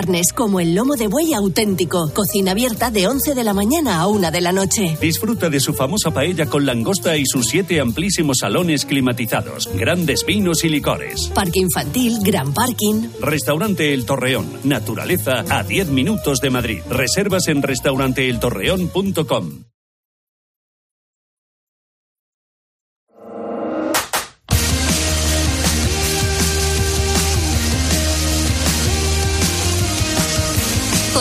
Carnes como el lomo de buey auténtico. Cocina abierta de 11 de la mañana a 1 de la noche. Disfruta de su famosa paella con langosta y sus siete amplísimos salones climatizados, grandes vinos y licores. Parque infantil, gran parking. Restaurante El Torreón. Naturaleza a 10 minutos de Madrid. Reservas en restauranteeltorreón.com.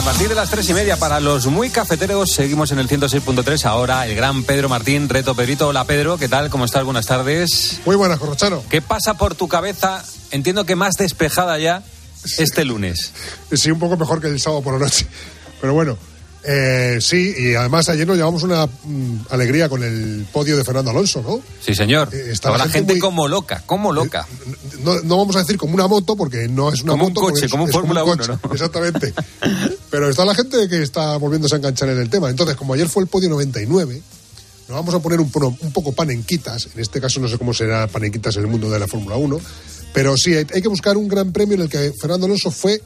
A partir de las tres y media, para los muy cafeteros, seguimos en el 106.3. Ahora el gran Pedro Martín, Reto Pedrito. Hola Pedro, ¿qué tal? ¿Cómo estás? Buenas tardes. Muy buenas, Corrochano. ¿Qué pasa por tu cabeza? Entiendo que más despejada ya este lunes. Sí, un poco mejor que el sábado por la noche. Pero bueno, eh, sí, y además ayer nos llevamos una mm, alegría con el podio de Fernando Alonso, ¿no? Sí, señor. Eh, Estaba la gente, muy- como loca, como loca. No, no vamos a decir como una moto, porque no es una Como un moto. coche, porque es- como un Fórmula coche, 1, ¿no? Exactamente. Pero está la gente que está volviéndose a enganchar en el tema. Entonces, como ayer fue el podio 99, nos vamos a poner un, po- un poco panenquitas. En este caso no sé cómo será panenquitas en el mundo de la Fórmula 1. Pero sí, hay, hay que buscar un gran premio en el que Fernando Alonso fue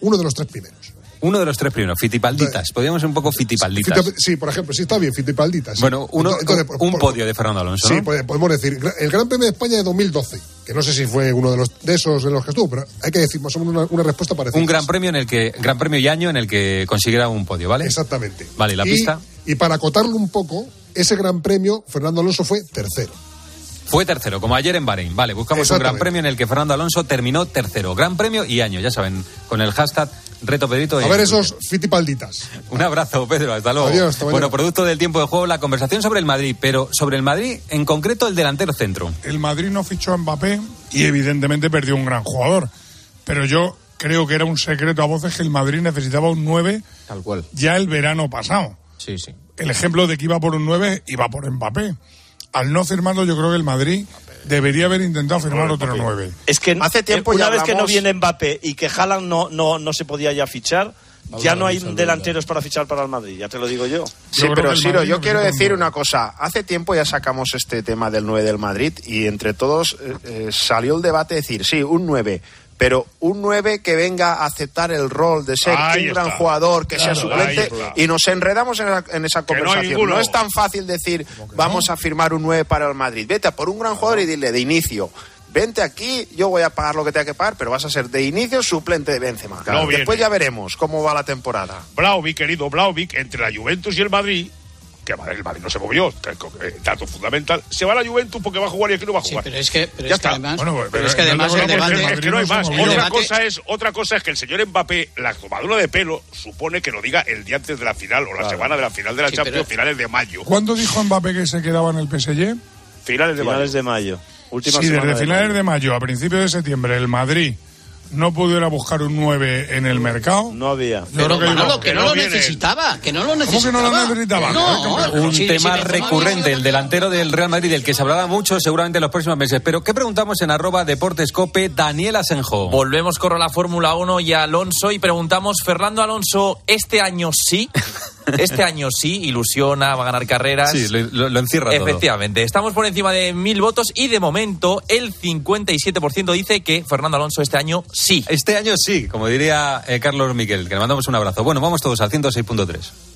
uno de los tres primeros. Uno de los tres primeros, fitipalditas. Podríamos ser un poco fitipalditas. Sí, por ejemplo, sí está bien, Fitipalditas. Bueno, uno, Entonces, un por- podio de Fernando Alonso, Sí, ¿no? pode- podemos decir, el Gran Premio de España de 2012, que no sé si fue uno de los de esos en los que estuvo, pero hay que decir más o menos una, una respuesta parecida. Un gran premio en el que, gran premio y año en el que consiguiera un podio, ¿vale? Exactamente. Vale, ¿y la Y- pista? Y para acotarlo un poco, ese Gran Premio, Fernando Alonso fue tercero. Fue tercero, como ayer en Bahrein. Vale, buscamos un gran premio en el que Fernando Alonso terminó tercero. Gran premio y año, ya saben, con el hashtag Reto Pedrito. A ver esos Fitipalditas. Un abrazo, Pedro, hasta luego. Adiós, bueno, producto del tiempo de juego, la conversación sobre el Madrid, pero sobre el Madrid, en concreto el delantero centro. el Madrid no fichó a Mbappé y evidentemente perdió un gran jugador. Pero yo creo que era un secreto a voces que el Madrid necesitaba un 9 Tal cual. ya el verano pasado. Sí, sí. El ejemplo de que iba por un 9 iba por Mbappé. Al no firmarlo, yo creo que el Madrid debería haber intentado firmar otro 9. Es que Hace tiempo una ya vez que no viene Mbappé y que Haaland no, no, no se podía ya fichar, ya no hay delanteros para fichar para el Madrid, ya te lo digo yo. Sí, Yo pero Siro, yo quiero decir una cosa. Hace tiempo ya sacamos este tema del 9 del Madrid y entre todos eh, eh, salió el debate de decir, sí, un 9, pero un 9 que venga a aceptar el rol de ser Ahí un gran jugador, que sea suplente, y nos enredamos en, la- en esa no conversación. no es tan fácil decir, vamos a firmar un 9 para el Madrid. Vete a por un gran jugador y dile de inicio. Vente aquí, yo voy a pagar lo que tenga que pagar, pero vas a ser de inicio suplente de Benzema. Después ya veremos cómo va la temporada. Blauvik, querido Blauvik, entre la Juventus y el Madrid, que el Madrid no se movió, que- que- dato fundamental, se va a la Juventus porque va a jugar y aquí no va a jugar. pero es que, pero Ya es que además, Bueno, pero, pero es que no además te el conozco, debate, es que no hay más. Otra debate- cosa, es, otra cosa es que el señor Mbappé, la tomadura de pelo, supone que lo diga el día antes de la final o la semana de la final de la Sí, Champions, pero- finales de mayo. ¿Cuándo dijo Mbappé que se quedaba en el PSG? Finales de mayo. Finales de mayo. Última Si semana desde de finales mayo. de mayo a principios de septiembre el Madrid no pudiera buscar un 9 en el mercado, No había. Pero que Manolo, no. que que no, no lo viene. necesitaba, que no lo que necesitaba. no lo necesitaba? No, Un si- si tema recurrente, el delantero del Real Madrid, del que se hablará mucho seguramente en los próximos meses. Pero, ¿qué preguntamos en arroba deportescope Daniel Asenjo? Volvemos con la Fórmula 1 y a Alonso y preguntamos, Fernando Alonso, ¿este año sí? Este año sí, ilusiona, va a ganar carreras. Sí, lo, lo- lo encierra todo. Efectivamente, estamos por encima de mil votos y de momento el 57% dice que Fernando Alonso este año sí. Este año sí, como diría eh, Carlos Miquel, que le mandamos un abrazo. Bueno, vamos todos al 106.3.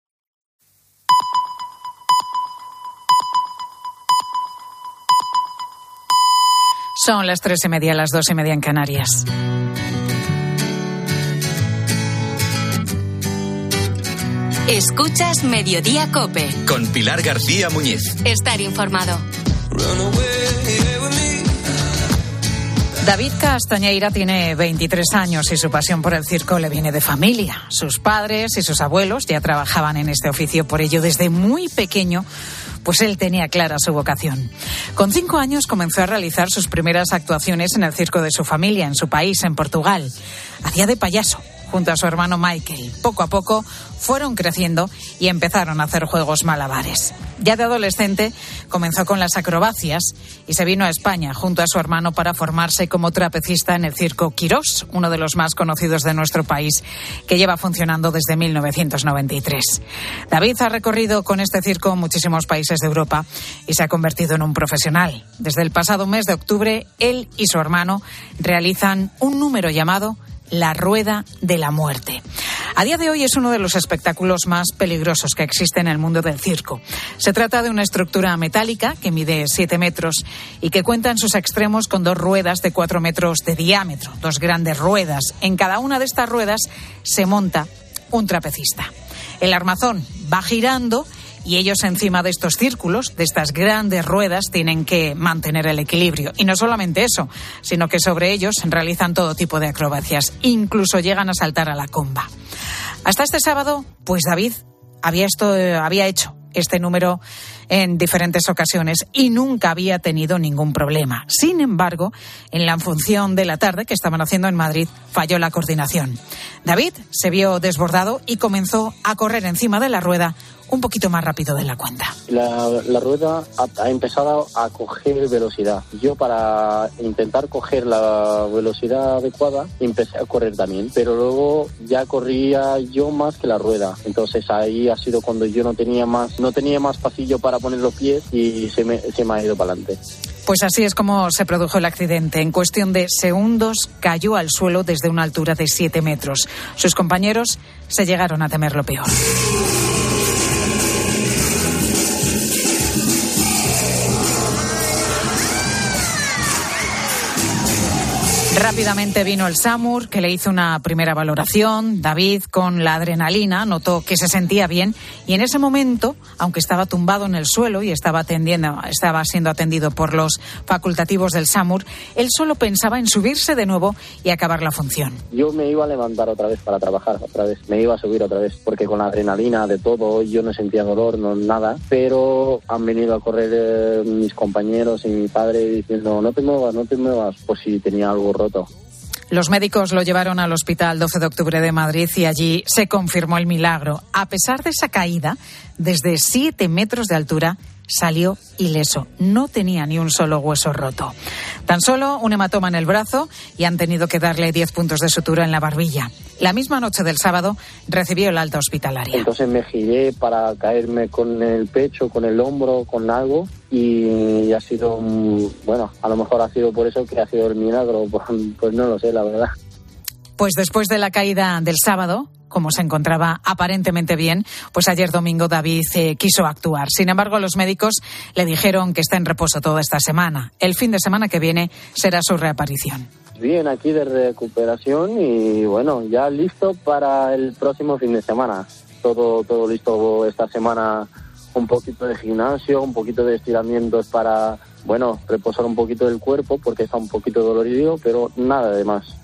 Son las tres y media, las dos y media en Canarias. Escuchas Mediodía Cope. Con Pilar García Muñiz. Estar informado. David Castañeira tiene 23 años y su pasión por el circo le viene de familia. Sus padres y sus abuelos ya trabajaban en este oficio, por ello desde muy pequeño pues él tenía clara su vocación. Con cinco años comenzó a realizar sus primeras actuaciones en el circo de su familia, en su país, en Portugal. Hacía de payaso junto a su hermano Michael. Poco a poco fueron creciendo y empezaron a hacer juegos malabares. Ya de adolescente comenzó con las acrobacias y se vino a España junto a su hermano para formarse como trapecista en el circo Quirós, uno de los más conocidos de nuestro país, que lleva funcionando desde 1993. David ha recorrido con este circo muchísimos países de Europa y se ha convertido en un profesional. Desde el pasado mes de octubre, él y su hermano realizan un número llamado la Rueda de la Muerte. A día de hoy es uno de los espectáculos más peligrosos que existe en el mundo del circo. Se trata de una estructura metálica que mide 7 metros y que cuenta en sus extremos con dos ruedas de 4 metros de diámetro, dos grandes ruedas. En cada una de estas ruedas se monta un trapecista. El armazón va girando y ellos encima de estos círculos, de estas grandes ruedas, tienen que mantener el equilibrio. Y no solamente eso, sino que sobre ellos realizan todo tipo de acrobacias, incluso llegan a saltar a la comba. Hasta este sábado, pues David había, eh, había hecho este número en diferentes ocasiones y nunca había tenido ningún problema. Sin embargo, en la función de la tarde que estaban haciendo en Madrid falló la coordinación. David se vio desbordado y comenzó a correr encima de la rueda un poquito más rápido de la cuenta. La, rueda ha, empezado a coger velocidad. Yo para intentar coger la velocidad adecuada empecé a correr también, pero luego ya corría yo más que la rueda. Entonces ahí ha sido cuando yo no tenía más, no tenía más pasillo para poner los pies y se me, se me ha ido para adelante. Pues así es como se produjo el accidente. En cuestión de segundos cayó al suelo desde una altura de 7 metros. Sus compañeros se llegaron a temer lo peor. Rápidamente vino el SAMUR, que le hizo una primera valoración. David, con la adrenalina, notó que se sentía bien y en ese momento, aunque estaba tumbado en el suelo y estaba, atendiendo, estaba siendo atendido por los facultativos del SAMUR, él solo pensaba en subirse de nuevo y acabar la función. Yo me iba a levantar otra vez para trabajar, otra vez, me iba a subir otra vez, porque con la adrenalina de todo yo no sentía dolor, no nada, pero han venido a correr eh, mis compañeros y mi padre diciendo no te muevas, no te muevas, pues si tenía algo roto los médicos lo llevaron al Hospital 12 de Octubre de Madrid y allí se confirmó el milagro. A pesar de esa caída, desde 7 metros de altura, salió ileso. No tenía ni un solo hueso roto. Tan solo un hematoma en el brazo y han tenido que darle 10 puntos de sutura en la barbilla. La misma noche del sábado recibió el alta hospitalaria. Entonces me giré para caerme con el pecho, con el hombro, con algo y ha sido, bueno, a lo mejor ha sido por eso que ha sido el milagro, pues no lo sé, la verdad. Pues después de la caída del sábado, como se encontraba aparentemente bien, pues ayer domingo David eh, quiso actuar. Sin embargo, los médicos le dijeron que está en reposo toda esta semana. El fin de semana que viene será su reaparición. Bien, aquí de recuperación y bueno, ya listo para el próximo fin de semana. Todo, todo listo esta semana, un poquito de gimnasio, un poquito de estiramientos para, bueno, reposar un poquito del cuerpo porque está un poquito dolorido, pero nada de más.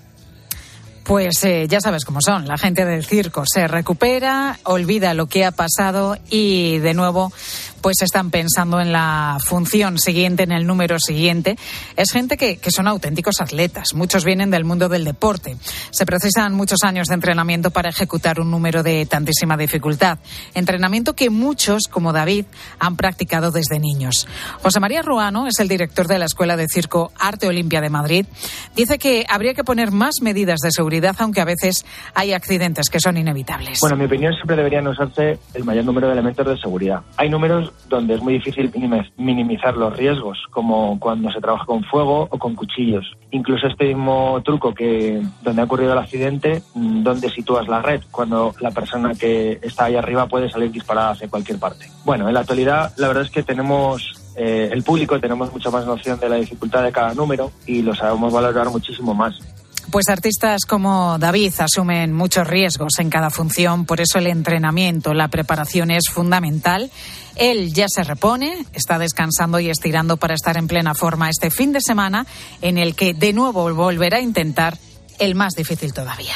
Pues eh, ya sabes cómo son, la gente del circo se recupera, olvida lo que ha pasado y de nuevo pues están pensando en la función siguiente, en el número siguiente. Es gente que, que, son auténticos atletas. Muchos vienen del mundo del deporte. Se precisan muchos años de entrenamiento para ejecutar un número de tantísima dificultad. Entrenamiento que muchos, como David, han practicado desde niños. José María Ruano es el director de la Escuela de Circo Arte Olimpia de Madrid. Dice que habría que poner más medidas de seguridad, aunque a veces hay accidentes que son inevitables. Bueno, en mi opinión siempre deberían usarse el mayor número de elementos de seguridad. Hay números donde es muy difícil minimizar los riesgos, como cuando se trabaja con fuego o con cuchillos. Incluso este mismo truco que donde ha ocurrido el accidente, mm, donde sitúas la red, cuando la persona que está ahí arriba puede salir disparada hacia cualquier parte. Bueno, en la actualidad la verdad es que tenemos eh, el público tenemos mucha más noción de la dificultad de cada número y lo sabemos valorar muchísimo más. Pues artistas como David asumen muchos riesgos en cada función, por eso el entrenamiento, la preparación es fundamental. Él ya se repone, está descansando y estirando para estar en plena forma este fin de semana, en el que de nuevo volverá a intentar el más difícil todavía.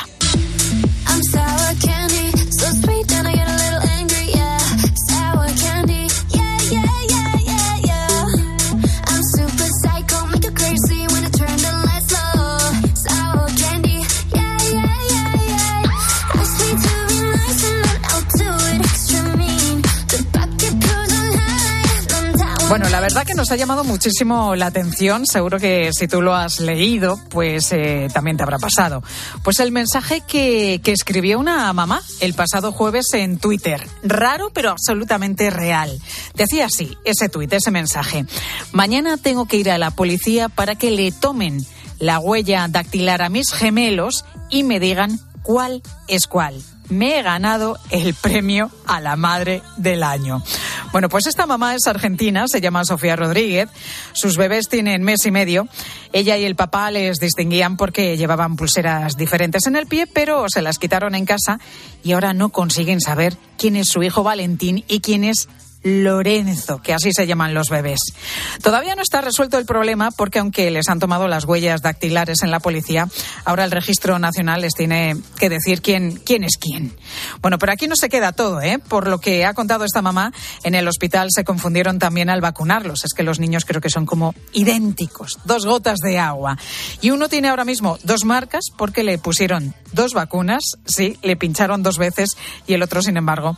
Bueno, la verdad que nos ha llamado muchísimo la atención. Seguro que si tú lo has leído, pues eh, también te habrá pasado. Pues el mensaje que, que escribió una mamá el pasado jueves en Twitter. Raro, pero absolutamente real. Decía así, ese tuit, ese mensaje. Mañana tengo que ir a la policía para que le tomen la huella dactilar a mis gemelos y me digan cuál es cuál me he ganado el premio a la madre del año. Bueno, pues esta mamá es argentina, se llama Sofía Rodríguez. Sus bebés tienen mes y medio. Ella y el papá les distinguían porque llevaban pulseras diferentes en el pie, pero se las quitaron en casa y ahora no consiguen saber quién es su hijo Valentín y quién es Lorenzo, que así se llaman los bebés. Todavía no está resuelto el problema porque aunque les han tomado las huellas dactilares en la policía, ahora el registro nacional les tiene que decir quién, quién es quién. Bueno, pero aquí no se queda todo, ¿eh? Por lo que ha contado esta mamá, en el hospital se confundieron también al vacunarlos. Es que los niños creo que son como idénticos, dos gotas de agua. Y uno tiene ahora mismo dos marcas porque le pusieron dos vacunas, sí, le pincharon dos veces y el otro, sin embargo,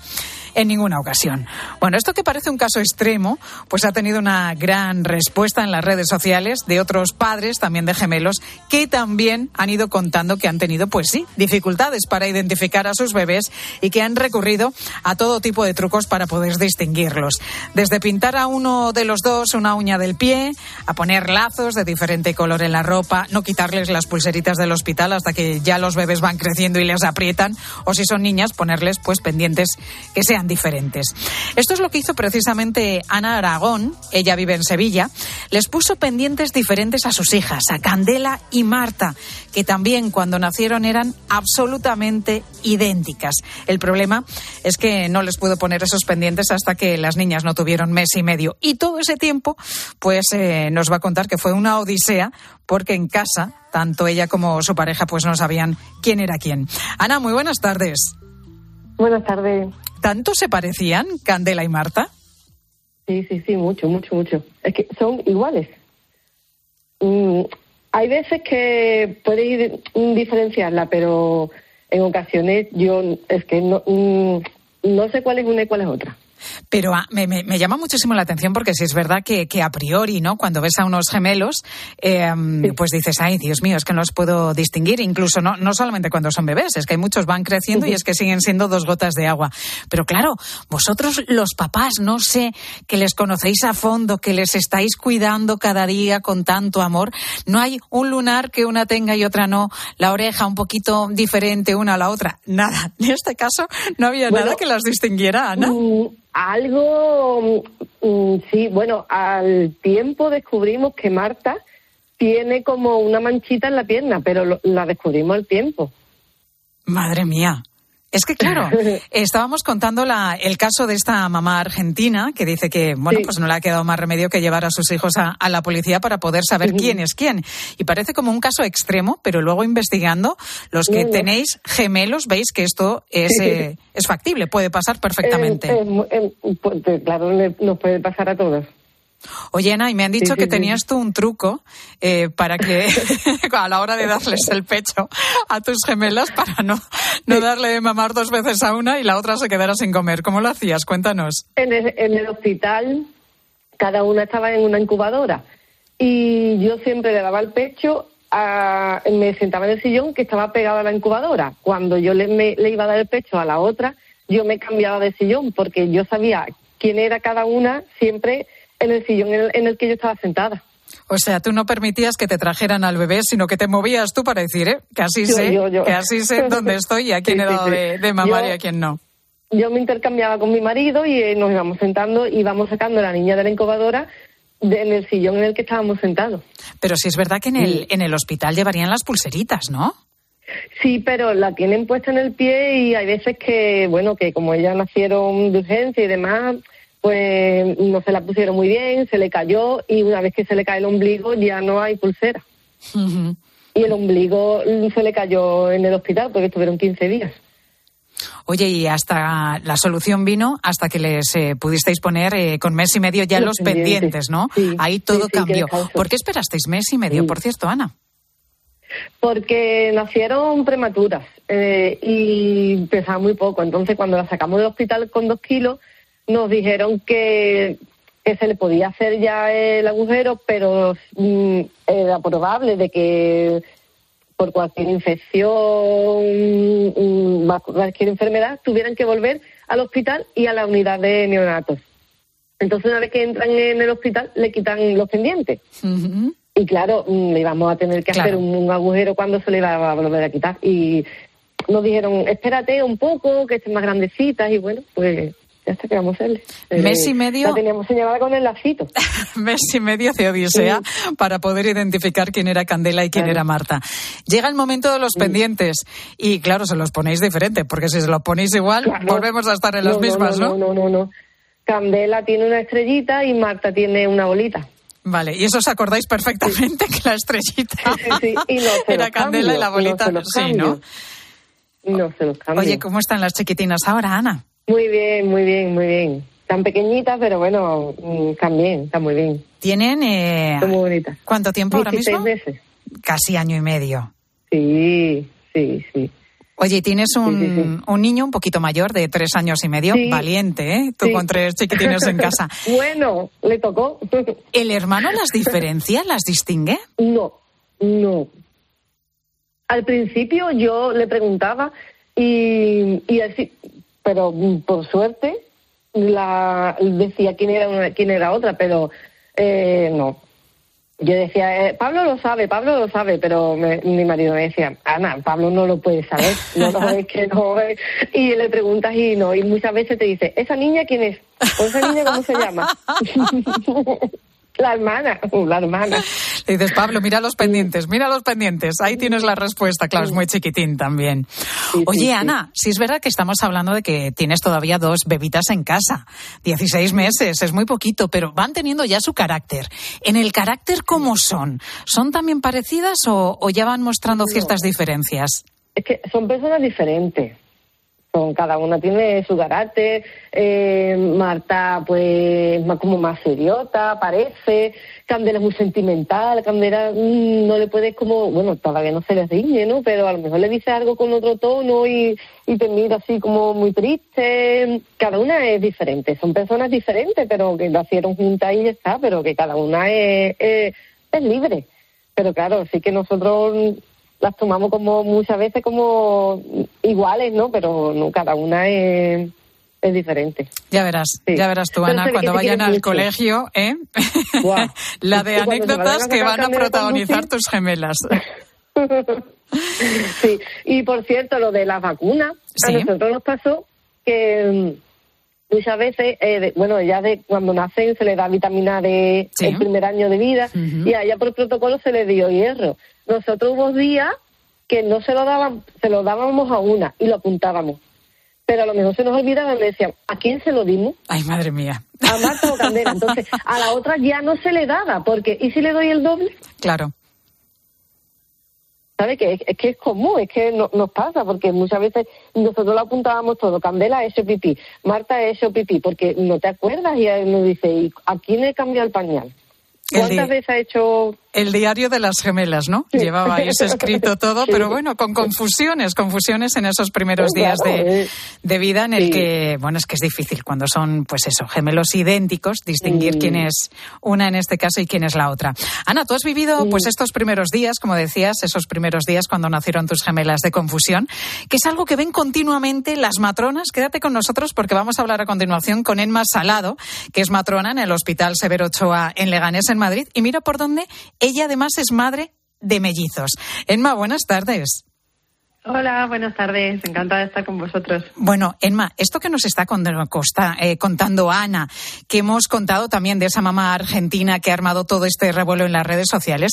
en ninguna ocasión. Bueno, esto que parece un caso extremo, pues ha tenido una gran respuesta en las redes sociales de otros padres, también de gemelos, que también han ido contando que han tenido, pues sí, dificultades para identificar a sus bebés y que han recurrido a todo tipo de trucos para poder distinguirlos. Desde pintar a uno de los dos una uña del pie, a poner lazos de diferente color en la ropa, no quitarles las pulseritas del hospital hasta que ya los bebés van creciendo y les aprietan, o si son niñas, ponerles pues pendientes que sean diferentes. Esto es lo que hizo precisamente Ana Aragón, ella vive en Sevilla, les puso pendientes diferentes a sus hijas, a Candela y Marta, que también cuando nacieron eran absolutamente idénticas. El problema es que no les pudo poner esos pendientes hasta que las niñas no tuvieron mes y medio. Y todo ese tiempo, pues eh, nos va a contar que fue una odisea, porque en casa, tanto ella como su pareja, pues no sabían quién era quién. Ana, muy buenas tardes. Buenas tardes. ¿Tanto se parecían Candela y Marta? Sí, sí, sí, mucho, mucho, mucho. Es que son iguales. Mm, hay veces que puede ir diferenciarla, pero en ocasiones yo es que no, mm, no sé cuál es una y cuál es otra. Pero ah, me, llama muchísimo la atención porque si es verdad que, a priori, ¿no? Cuando ves a unos gemelos, em, pues dices, ay, Dios mío, es que no los puedo distinguir. Incluso no, no solamente cuando son bebés, es que hay muchos van creciendo y es que siguen siendo dos gotas de agua. Pero claro, vosotros los papás, no sé, que les conocéis a fondo, que les estáis cuidando cada día con tanto amor, no hay un lunar que una tenga y otra no, la oreja un poquito diferente una a la otra. Nada. En este caso no había nada que las distinguiera, Ana. Mm, algo, mm, mm, sí, bueno, al tiempo descubrimos que Marta tiene como una manchita en la pierna, pero la descubrimos al tiempo. Madre mía. Es que claro, estábamos contando la, el caso de esta mamá argentina que dice que, bueno, pues no le ha quedado más remedio que llevar a sus hijos a, la policía para poder saber quién es quién. Y parece como un caso extremo, pero luego investigando, los que tenéis gemelos veis que esto es, eh, es factible, puede pasar perfectamente. Pues, claro, nos puede pasar a todos. Oye, Ana, y me han dicho que tenías tú un truco eh, para que a la hora de darles el pecho a tus gemelas para no, no darle de mamar dos veces a una y la otra se quedara sin comer. ¿Cómo lo hacías? Cuéntanos. En el, hospital cada una estaba en una incubadora y yo siempre le daba el pecho, a, me sentaba en el sillón que estaba pegado a la incubadora. Cuando yo le, le iba a dar el pecho a la otra, yo me cambiaba de sillón porque yo sabía quién era cada una siempre en el sillón en el, que yo estaba sentada. O sea, tú no permitías que te trajeran al bebé, sino que te movías tú para decir, ¿eh? que así sé, que así sé dónde estoy y a quién he dado de, mamar y a quién no. Yo me intercambiaba con mi marido y eh, nos íbamos sentando y íbamos sacando a la niña de la incubadora de- en el sillón en el que estábamos sentados. Pero sí es verdad que en el, en el hospital llevarían las pulseritas, ¿no? Sí, pero la tienen puesta en el pie y hay veces que, bueno, que como ellas nacieron de urgencia y demás, pues no se la pusieron muy bien, se le cayó y una vez que se le cae el ombligo ya no hay pulsera. Y el ombligo se le cayó en el hospital porque estuvieron 15 días. Oye, y hasta la solución vino hasta que les eh, pudisteis poner eh, con mes y medio ya los, Los pendientes, pendientes, ¿no? sí, Ahí todo sí, cambió. ¿Por qué esperasteis mes y medio, por cierto, Ana? Porque nacieron prematuras eh, y pesaban muy poco. Entonces, cuando la sacamos del hospital con dos kilos, nos dijeron que, que se le podía hacer ya el agujero, pero mm, era probable de que por cualquier infección, mm, cualquier enfermedad, tuvieran que volver al hospital y a la unidad de neonatos. Entonces, una vez que entran en el hospital, le quitan los pendientes. Y claro, mm, le íbamos a tener que hacer un, un agujero cuando se le iba a volver a quitar. Y nos dijeron, espérate un poco, que estén más grandecitas. Y bueno, pues ya está que vamos a hacerle. Mes y medio. La teníamos señalada con el lacito. mes y medio de odisea para poder identificar quién era Candela y quién era Marta. Llega el momento de los pendientes y claro, se los ponéis diferente, porque si se los ponéis igual, volvemos a estar en las No, no, mismas, no, ¿no? No, no, no. Candela tiene una estrellita y Marta tiene una bolita. Vale, y eso os acordáis perfectamente que la estrellita y era Candela y la bolita los sí, ¿no? No se los cambio. Oye, ¿cómo están las chiquitinas ahora, Ana? Muy bien, muy bien, muy bien. Tan pequeñitas, pero bueno, mm, están bien, están muy bien. ¿Tienen eh, muy bonitas. cuánto tiempo ahora 16 mismo? meses. Casi año y medio. Sí, sí, sí. Oye, tienes un, un niño un poquito mayor de tres años y medio, valiente, ¿eh? Tú con tres chiquitines en casa. bueno, le tocó. ¿El hermano las diferencia, las distingue? No, no. Al principio yo le preguntaba y, y así, pero mm, por suerte la decía quién era una, quién era otra, pero eh, no. Yo decía, eh, Pablo lo sabe, Pablo lo sabe, pero me- mi marido me decía, Ana, Pablo no lo puede saber, no lo es que no. Y le preguntas y no, y muchas veces te dice, ¿esa niña quién es? ¿O esa niña cómo se llama? la hermana, la hermana. Le dices, Pablo, mira los pendientes, mira los pendientes. Ahí tienes la respuesta, claro, es muy chiquitín también. Oye, Ana, si es verdad que estamos hablando de que tienes todavía dos bebitas en casa. 16 meses, es muy poquito, pero van teniendo ya su carácter. En el carácter, ¿cómo son? ¿Son también parecidas o, o ya van mostrando ciertas diferencias? Es que son personas diferentes. Son, cada una tiene su carácter. Eh, Marta, pues, más- como más seriota, parece. Candela es muy sentimental. Candela mm, no le puedes como, bueno, todavía no se le riñe, ¿no? Pero a lo mejor le dice algo con otro tono y, y te mira así como muy triste. Cada una es diferente. Son personas diferentes, pero que nacieron juntas y ya está. Pero que cada una es, es, es libre. Pero claro, sí que nosotros las tomamos como muchas veces como iguales, ¿no? Pero no, cada una es, es diferente. Ya verás, ya verás tú, Ana, cuando vayan al mucho. colegio, ¿eh? La de Y anécdotas que van a protagonizar tus gemelas. Sí, y por cierto, lo de las vacunas, a nosotros nos pasó que mm, muchas veces, eh, de- bueno, ya de cuando nacen se les da vitamina D Sí. el primer año de vida y a ella por protocolo se le dio hierro. Nosotros hubo días que no se lo daban, se lo dábamos a una y lo apuntábamos. Pero a lo mejor se nos olvidaba y me decían, ¿a quién se lo dimos? Ay, madre mía. A Marta o Candela. Entonces, a la otra ya no se le daba, porque ¿y si le doy el doble? Claro. ¿Sabe? Que es, es que es común, es que no- nos pasa, porque muchas veces nosotros lo apuntábamos todo. Candela hecho pipí, Marta hecho pipí, porque no te acuerdas y él nos dice, ¿y a quién le cambiado el pañal? ¿Cuántas veces ha hecho El diario de las gemelas, ¿no? Llevaba ahí ese escrito todo, pero bueno, con confusiones, confusiones en esos primeros días de, de vida en el Sí. que, bueno, es que es difícil cuando son, pues eso, gemelos idénticos, distinguir Mm. quién es una en este caso y quién es la otra. Ana, tú has vivido, pues estos primeros días, como decías, esos primeros días cuando nacieron tus gemelas de confusión, que es algo que ven continuamente las matronas. Quédate con nosotros porque vamos a hablar a continuación con Enma Salado, que es matrona en el Hospital Severo Ochoa en Leganés, en Madrid. Y mira por dónde ella además es madre de mellizos. Enma, buenas tardes. Hola, buenas tardes. Encantada de estar con vosotros. Bueno, Enma, esto que nos está eh, contando Ana, que hemos contado también de esa mamá argentina que ha armado todo este revuelo en las redes sociales,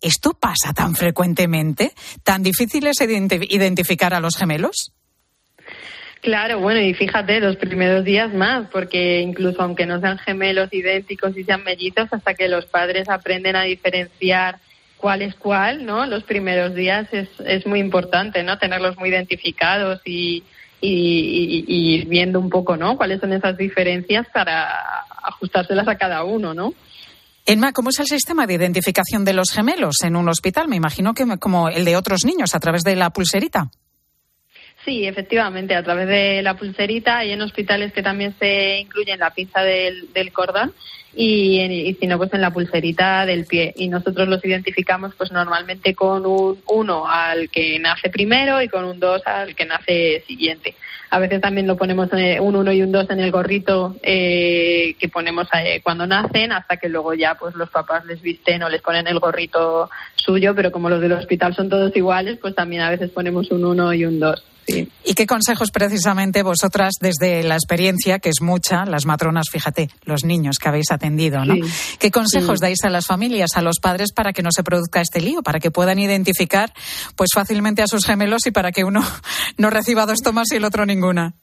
¿esto pasa tan frecuentemente? ¿Tan difícil es identificar a los gemelos? Claro, bueno, y fíjate, los primeros días más, porque incluso aunque no sean gemelos idénticos y sean mellizos, hasta que los padres aprenden a diferenciar cuál es cuál, ¿no? Los primeros días es, es muy importante, ¿no? Tenerlos muy identificados y, y, viendo un poco, ¿no? Cuáles son esas diferencias para ajustárselas a cada uno, ¿no? Enma, ¿cómo es el sistema de identificación de los gemelos en un hospital? Me imagino que como el de otros niños, a través de la pulserita. Sí, efectivamente, a través de la pulserita. Hay en hospitales que también se incluyen la pinza del, del cordón y, si no, pues en la pulserita del pie. Y nosotros los identificamos pues normalmente con un 1 al que nace primero y con un 2 al que nace siguiente. A veces también lo ponemos eh, un 1 y un 2 en el gorrito eh, que ponemos eh, cuando nacen hasta que luego ya pues los papás les visten o les ponen el gorrito suyo, pero como los del hospital son todos iguales, pues también a veces ponemos un 1 y un 2. ¿Y qué consejos precisamente vosotras desde la experiencia, que es mucha, las matronas, fíjate, los niños que habéis atendido, ¿no? ¿Qué consejos dais a las familias, a los padres para que no se produzca este lío, para que puedan identificar pues fácilmente a sus gemelos y para que uno no reciba dos tomas y el otro ninguna?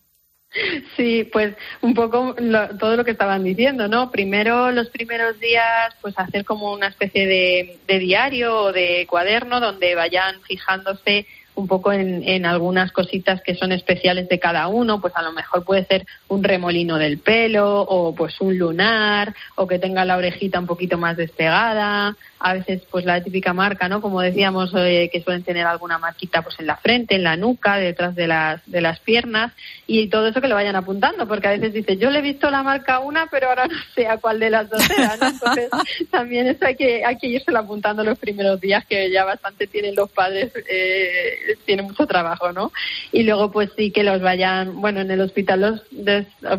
Sí, pues un poco todo lo que estaban diciendo, ¿no? Primero, los primeros días, pues hacer como una especie de diario o de cuaderno donde vayan fijándose un poco en, en, algunas cositas que son especiales de cada uno, pues a lo mejor puede ser un remolino del pelo o pues un lunar o que tenga la orejita un poquito más despegada a veces pues la típica marca, ¿no? Como decíamos, eh, que suelen tener alguna marquita pues en la frente, en la nuca, detrás de las, de las piernas y todo eso que lo vayan apuntando, porque a veces dice, yo le he visto la marca una, pero ahora no sé a cuál de las dos era, ¿no? Entonces también eso hay que, hay que irse apuntando los primeros días, que ya bastante tienen los padres, eh, tienen mucho trabajo, ¿no? Y luego pues sí que los vayan, bueno, en el hospital los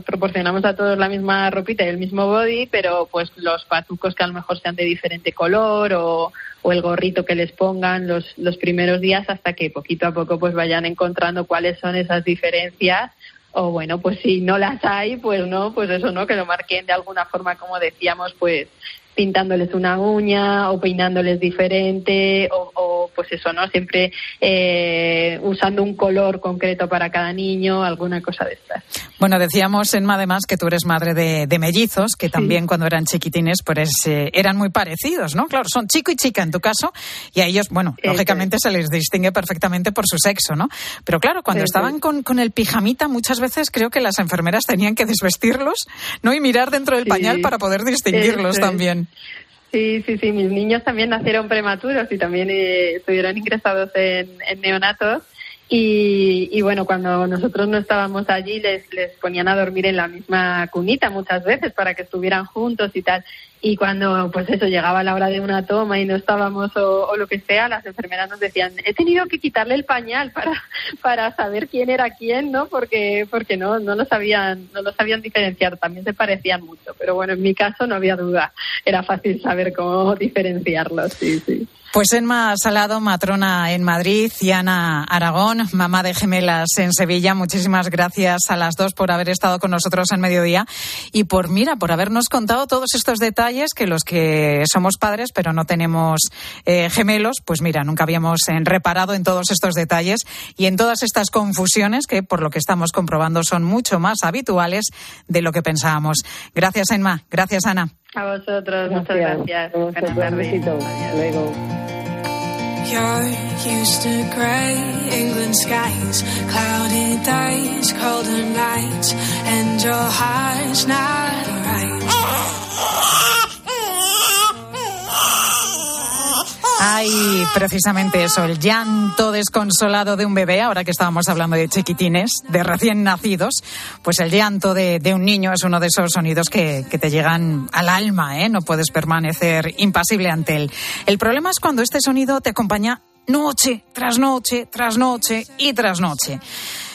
proporcionamos a todos la misma ropita y el mismo body, pero pues los patucos que a lo mejor sean de diferente color, o, el gorrito que les pongan los, los primeros días hasta que poquito a poco pues vayan encontrando cuáles son esas diferencias. O bueno pues si no las hay pues no pues eso no que lo marquen de alguna forma como decíamos pues pintándoles una uña o peinándoles diferente o, pues eso, ¿no? Siempre eh, usando un color concreto para cada niño, alguna cosa de estas. Bueno, decíamos, Enma, además, que tú eres madre de, mellizos, que también cuando eran chiquitines, pues eh, eran muy parecidos, ¿no? Claro, son chico y chica en tu caso, y a ellos, bueno, lógicamente se les distingue perfectamente por su sexo, ¿no? Pero claro, cuando estaban con, con, el pijamita, muchas veces creo que las enfermeras tenían que desvestirlos, ¿no? Y mirar dentro del pañal para poder distinguirlos también. Sí, sí, sí, mis niños también nacieron prematuros y también eh, estuvieron ingresados en, neonatos. Y, y, bueno, cuando nosotros no estábamos allí, les, les ponían a dormir en la misma cunita muchas veces para que estuvieran juntos y tal. Y cuando pues eso llegaba la hora de una toma y no estábamos o, lo que sea las enfermeras nos decían he tenido que quitarle el pañal para para saber quién era quién no porque porque no no lo sabían no lo sabían diferenciar. También se parecían mucho pero bueno en mi caso no había duda. Era fácil saber cómo diferenciarlos sí sí pues Enma Salado, matrona en Madrid, y Ana Aragón, mamá de gemelas en Sevilla. Muchísimas gracias a las dos por haber estado con nosotros en mediodía y por, mira, por habernos contado todos estos detalles que los que somos padres pero no tenemos eh, gemelos, pues mira, nunca habíamos eh, reparado en todos estos detalles y en todas estas confusiones que, por lo que estamos comprobando, son mucho más habituales de lo que pensábamos. Gracias, Enma. Gracias, Ana. A vosotros, muchas gracias. Buenas tardes. Luego. You're used to grey England skies, cloudy days, colder nights, and your heart's not right. Hay precisamente eso, el llanto desconsolado de un bebé, ahora que estábamos hablando de chiquitines, de recién nacidos, pues el llanto de, un niño es uno de esos sonidos que, te llegan al alma, ¿eh? no puedes permanecer impasible ante él. El problema es cuando este sonido te acompaña noche tras noche, tras noche y tras noche.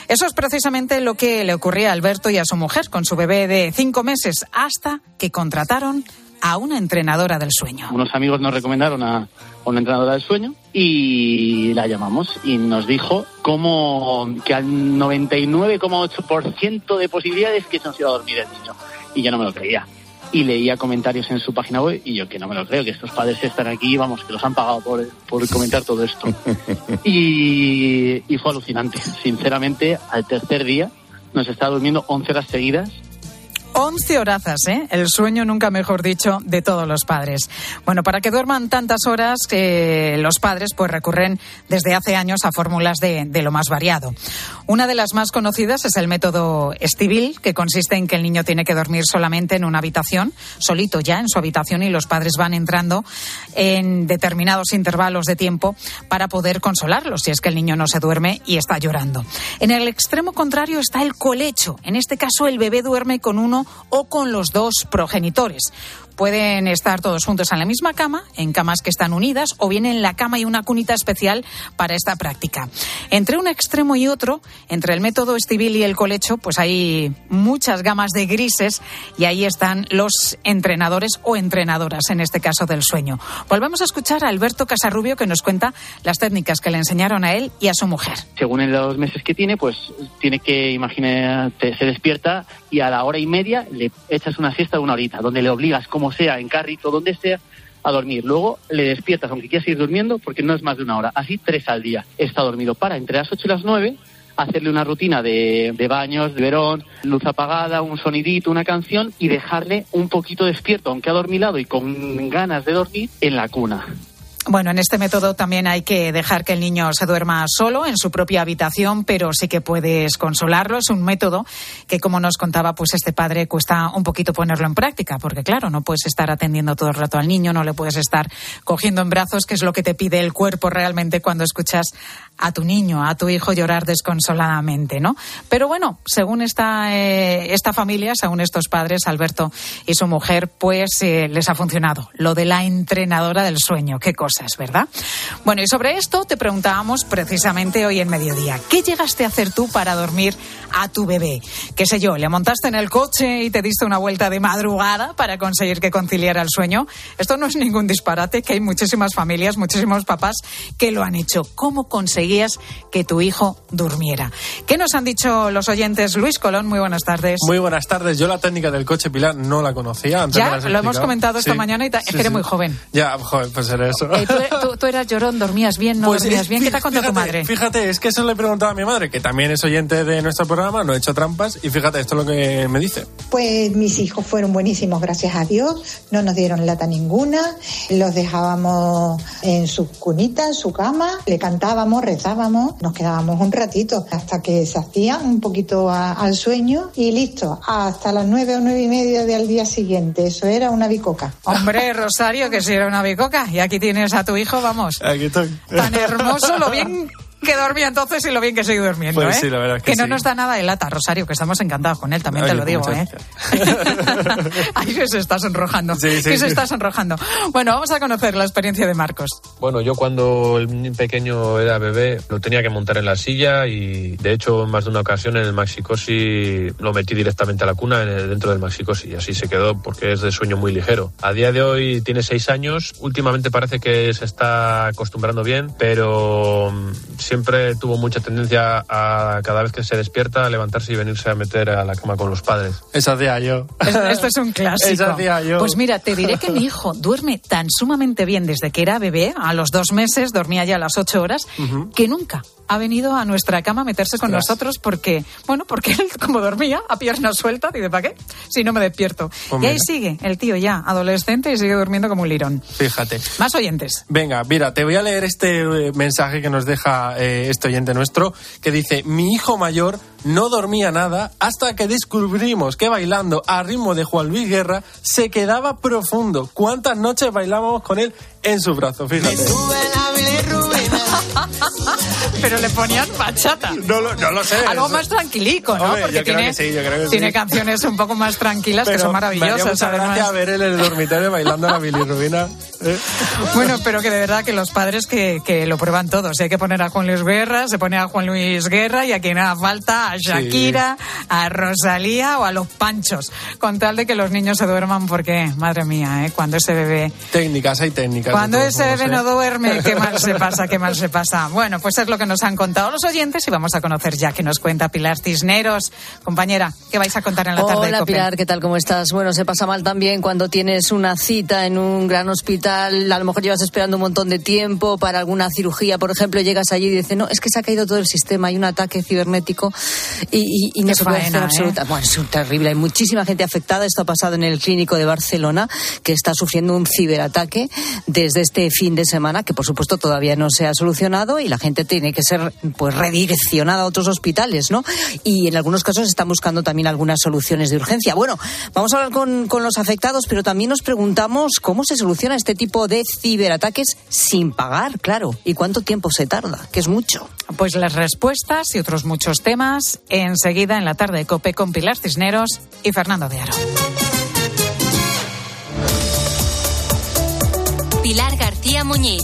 Eso es precisamente lo que le ocurría a Alberto y a su mujer con su bebé de cinco meses, hasta que contrataron a una entrenadora del sueño. Unos amigos nos recomendaron a una entrenadora del sueño, y la llamamos y nos dijo como que al 99,8% de posibilidades que se nos iba a dormir el niño. Y yo no me lo creía. Y leía comentarios en su página web y yo que no me lo creo, que estos padres están aquí, vamos, que los han pagado por, por comentar todo esto. Y, y fue alucinante. Sinceramente, al tercer día nos está durmiendo 11 horas seguidas 11 horazas, ¿eh? El sueño, nunca mejor dicho, de todos los padres. Bueno, para que duerman tantas horas, que los padres pues recurren desde hace años a fórmulas de, de, lo más variado. Una de las más conocidas es el método Estivil, que consiste en que el niño tiene que dormir solamente en una habitación, solito ya en su habitación, y los padres van entrando en determinados intervalos de tiempo para poder consolarlo, si es que el niño no se duerme y está llorando. En el extremo contrario está el colecho. En este caso, el bebé duerme con uno o con los dos progenitores. Pueden estar todos juntos en la misma cama, en camas que están unidas, o bien en la cama y una cunita especial para esta práctica. Entre un extremo y otro, entre el método estivil y el colecho, pues hay muchas gamas de grises y ahí están los entrenadores o entrenadoras, en este caso del sueño. Volvemos a escuchar a Alberto Casarrubio que nos cuenta las técnicas que le enseñaron a él y a su mujer. Según en los meses que tiene, pues tiene que, imagínate, se despierta y a la hora y media le echas una siesta de una horita, donde le obligas como sea, en carrito, donde sea, a dormir. Luego le despiertas, aunque quieras seguir durmiendo, porque no es más de una hora. Así tres al día. Está dormido para entre las 8 y las 9 hacerle una rutina de, de, baños, de verón, luz apagada, un sonidito, una canción y dejarle un poquito despierto, aunque adormilado y con ganas de dormir, en la cuna. Bueno, en este método también hay que dejar que el niño se duerma solo en su propia habitación, pero sí que puedes consolarlo. Es un método que, como nos contaba, pues este padre cuesta un poquito ponerlo en práctica, porque claro, no puedes estar atendiendo todo el rato al niño, no le puedes estar cogiendo en brazos, que es lo que te pide el cuerpo realmente cuando escuchas a tu niño, a tu hijo llorar desconsoladamente, ¿no? Pero bueno, según esta, eh, esta familia, según estos padres, Alberto y su mujer, pues eh, les ha funcionado lo de la entrenadora del sueño. Qué cosa cosas, ¿verdad? Bueno, y sobre esto te preguntábamos precisamente hoy en mediodía. ¿Qué llegaste a hacer tú para dormir a tu bebé? ¿Qué sé yo? ¿Le montaste en el coche y te diste una vuelta de madrugada para conseguir que conciliara el sueño? Esto no es ningún disparate, que hay muchísimas familias, muchísimos papás que lo han hecho. ¿Cómo conseguías que tu hijo durmiera? ¿Qué nos han dicho los oyentes? Luis Colón, muy buenas tardes. Muy buenas tardes. Yo la técnica del coche Pilar no la conocía. Antes ya, lo hemos comentado esta mañana y es que eres sí. muy joven. Ya, joder, pues era eso. Eh, ¿tú, tú, tú, eras llorón, dormías bien, no pues dormías es, bien. ¿Qué te ha contado fíjate, tu madre? Fíjate, es que eso le he preguntado a mi madre, que también es oyente de nuestro programa, no he hecho trampas, y fíjate, esto es lo que me dice. Pues mis hijos fueron buenísimos, gracias a Dios, no nos dieron lata ninguna, los dejábamos en su cunita, en su cama, le cantábamos, rezábamos, nos quedábamos un ratito hasta que se hacían un poquito a, al sueño y listo, hasta las nueve o nueve y media del día siguiente, eso era una bicoca. Hombre, Rosario, que si era una bicoca, y aquí tienes a tu hijo, vamos. Aquí estoy. Tan hermoso, lo bien que dormía entonces y lo bien que sigue durmiendo, pues ¿eh? Sí, la verdad es que, que no sí. nos da nada de lata, Rosario, que estamos encantados con él, también Oye, te lo digo, ¿eh? Ay, que se está sonrojando. Sí, sí, que se está sonrojando. Bueno, vamos a conocer la experiencia de Marcos. Bueno, yo cuando el pequeño era bebé lo tenía que montar en la silla y de hecho en más de una ocasión en el maxicosi lo metí directamente a la cuna en el- dentro del maxicosi y así se quedó porque es de sueño muy ligero. A día de hoy tiene seis años, últimamente parece que se está acostumbrando bien, pero siempre tuvo mucha tendencia a cada vez que se despierta a levantarse y venirse a meter a la cama con los padres. Eso hacía yo. Es- Esto es un clásico. Eso hacía yo. Pues mira, te diré que mi hijo duerme tan sumamente bien desde que era bebé, a los dos meses dormía ya a las ocho horas, que nunca ha venido a nuestra cama a meterse con nosotros porque, bueno, porque él como dormía a pierna suelta, dice, ¿para qué? Si no me despierto. Pues y ahí sigue el tío ya, adolescente y sigue durmiendo como un lirón. Fíjate. Más oyentes. Venga, mira, te voy a leer este eh, mensaje que nos deja eh, este oyente nuestro, que dice, mi hijo mayor no dormía nada hasta que descubrimos que bailando a ritmo de Juan Luis Guerra se quedaba profundo. ¿Cuántas noches bailábamos con él en su brazo? Fíjate. Pero le ponían bachata. No lo, no lo sé. Algo más tranquilico, ¿no? Hombre, Porque tiene, que sí, que tiene sí. canciones un poco más tranquilas que Pero son me haría maravillosas. además. gracia ver él en el dormitorio bailando la bilirrubina. Bueno, pero que de verdad que los padres que, que lo prueban todo. Si hay que poner a Juan Luis Guerra, se pone a Juan Luis Guerra y a quien haga falta, a Shakira, a Rosalía o a los Panchos. Con tal de que los niños se duerman porque, madre mía, ¿eh? cuando ese bebé... Técnicas, hay técnicas. Cuando todos ese bebé ¿eh? no duerme, qué mal se pasa, qué mal se pasa. Bueno, pues es lo que nos han contado los oyentes y vamos a conocer ya que nos cuenta Pilar Cisneros. Compañera, ¿qué vais a contar en la tarde? de Hola? Pilar, ¿qué tal? ¿Cómo estás? Bueno, se pasa mal también cuando tienes una cita en un gran hospital, a lo mejor llevas esperando un montón de tiempo para alguna cirugía, por ejemplo, llegas allí y dices, no, es que se ha caído todo el sistema, hay un ataque cibernético y, y- y no se puede hacer ¿eh? absoluta. Bueno, es un terrible, hay muchísima gente afectada, esto ha pasado en el clínico de Barcelona, que está sufriendo un ciberataque desde este fin de semana, que por supuesto todavía no se ha solucionado y la gente tiene que ser pues redireccionada a otros hospitales, ¿no? Y en algunos casos están buscando también algunas soluciones de urgencia. Bueno, vamos a hablar con, con los afectados, pero también nos preguntamos cómo se soluciona este tipo de ciberataques sin pagar, claro, y cuánto tiempo se tarda, que es mucho. Pues las respuestas y otros muchos temas enseguida en la tarde de COPE con Pilar Cisneros y Fernando de Aro. Pilar García Muñiz.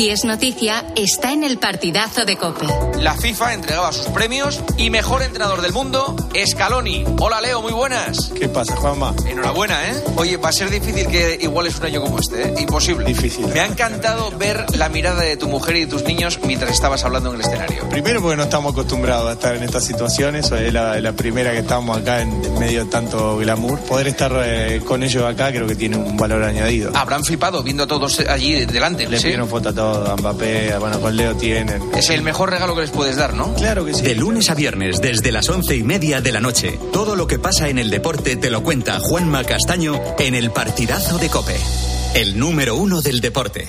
Si es noticia, está en el partidazo de COPE. La FIFA entregaba sus premios y mejor entrenador del mundo, Scaloni. Hola Leo, muy buenas. ¿Qué pasa, Juanma? Enhorabuena, ¿eh? Oye, va a ser difícil que iguales un año como este, ¿eh? Imposible. Difícil. Me ha encantado ver la mirada de tu mujer y de tus niños mientras estabas hablando en el escenario. Primero porque no estamos acostumbrados a estar en estas situaciones, es la, la primera que estamos acá en medio de tanto glamour. Poder estar eh, con ellos acá creo que tiene un valor añadido. Habrán flipado viendo a todos allí delante. Le ¿sí? pidieron foto a todos, a Mbappé, bueno, con Leo tienen. Es el mejor regalo que les puedes dar, ¿no? Claro que sí. De lunes a viernes, desde las once y media de la noche, todo lo que pasa en el deporte te lo cuenta Juanma Castaño en el partidazo de Cope. El número uno del deporte.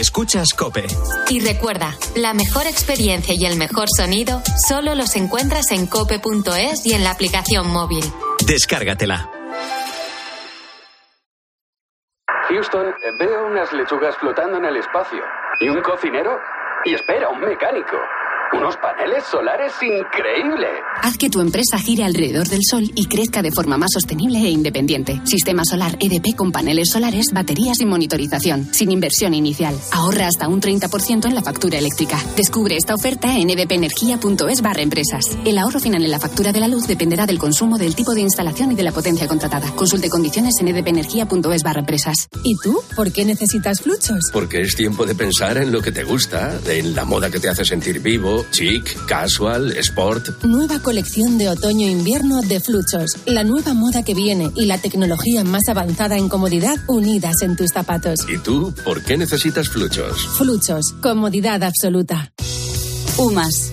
Escuchas Cope. Y recuerda, la mejor experiencia y el mejor sonido solo los encuentras en cope.es y en la aplicación móvil. Descárgatela. Houston, veo unas lechugas flotando en el espacio. ¿Y un cocinero? Y espera, un mecánico. Unos paneles solares increíbles. Haz que tu empresa gire alrededor del sol y crezca de forma más sostenible e independiente. Sistema solar EDP con paneles solares, baterías y monitorización, sin inversión inicial. Ahorra hasta un 30% en la factura eléctrica. Descubre esta oferta en edpenergia.es barra empresas. El ahorro final en la factura de la luz dependerá del consumo, del tipo de instalación y de la potencia contratada. Consulte condiciones en edpenergia.es barra empresas. ¿Y tú? ¿Por qué necesitas fluchos? Porque es tiempo de pensar en lo que te gusta, en la moda que te hace sentir vivo, chic, casual, sport. Nueva colección de otoño-invierno de Fluchos. La nueva moda que viene y la tecnología más avanzada en comodidad unidas en tus zapatos. ¿Y tú por qué necesitas fluchos? Fluchos. Comodidad absoluta. UMAS,